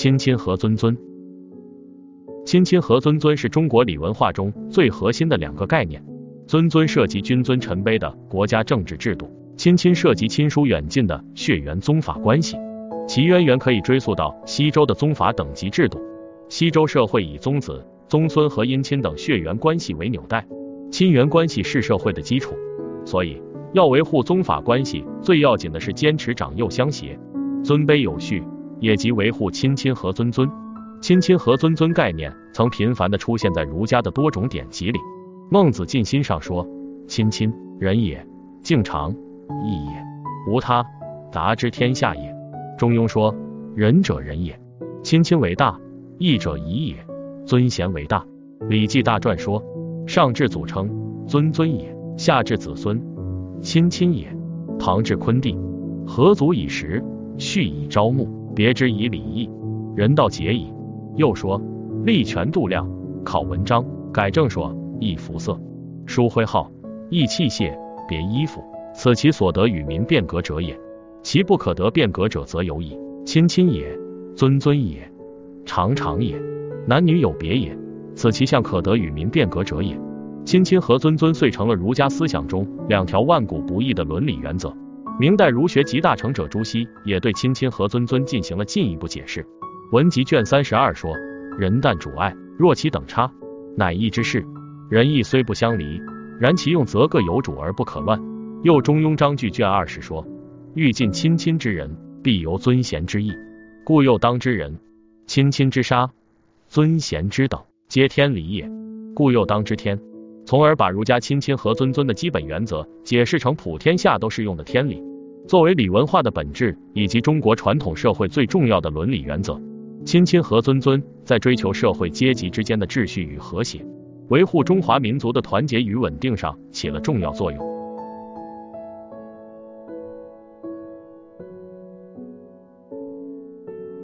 亲亲和尊尊，亲亲和尊尊是中国礼文化中最核心的两个概念。尊尊涉及君尊臣卑的国家政治制度，亲亲涉及亲疏远近的血缘宗法关系。其渊源可以追溯到西周的宗法等级制度。西周社会以宗子、宗孙和姻亲等血缘关系为纽带，亲缘关系是社会的基础，所以要维护宗法关系，最要紧的是坚持长幼相协，尊卑有序，也即维护亲亲和尊尊。亲亲和尊尊概念曾频繁的出现在儒家的多种典籍里。孟子尽心上说：“亲亲，仁也；敬常，义也。无他，达之天下也。”中庸说：“仁者仁也，亲亲为大；义者宜也，尊贤为大。”礼记大传说：“上至祖称，尊尊也；下至子孙，亲亲也。”唐至昆弟，何足以食，序以朝暮，别之以礼义，人道节矣。又说：“立权度量，考文章，改正说，易服色，书徽号，易器械，别衣服，此其所得与民变革者也。”其不可得变革者，则有矣。亲亲也，尊尊也，常常也，男女有别也，此其相可得与民变革者也。亲亲和尊尊遂成了儒家思想中两条万古不易的伦理原则。明代儒学集大成者朱熹也对亲亲和尊尊进行了进一步解释。文集卷三十二说：人但主爱，若其等差，乃义之事。仁义虽不相离，然其用则各有主而不可乱。又中庸章句卷二十说。欲尽亲亲之人，必由尊贤之义，故又当之人。亲亲之杀，尊贤之等，皆天理也，故又当之天。从而把儒家亲亲和尊尊的基本原则解释成普天下都适用的天理，作为礼文化的本质以及中国传统社会最重要的伦理原则。亲亲和尊尊在追求社会阶级之间的秩序与和谐，维护中华民族的团结与稳定上起了重要作用。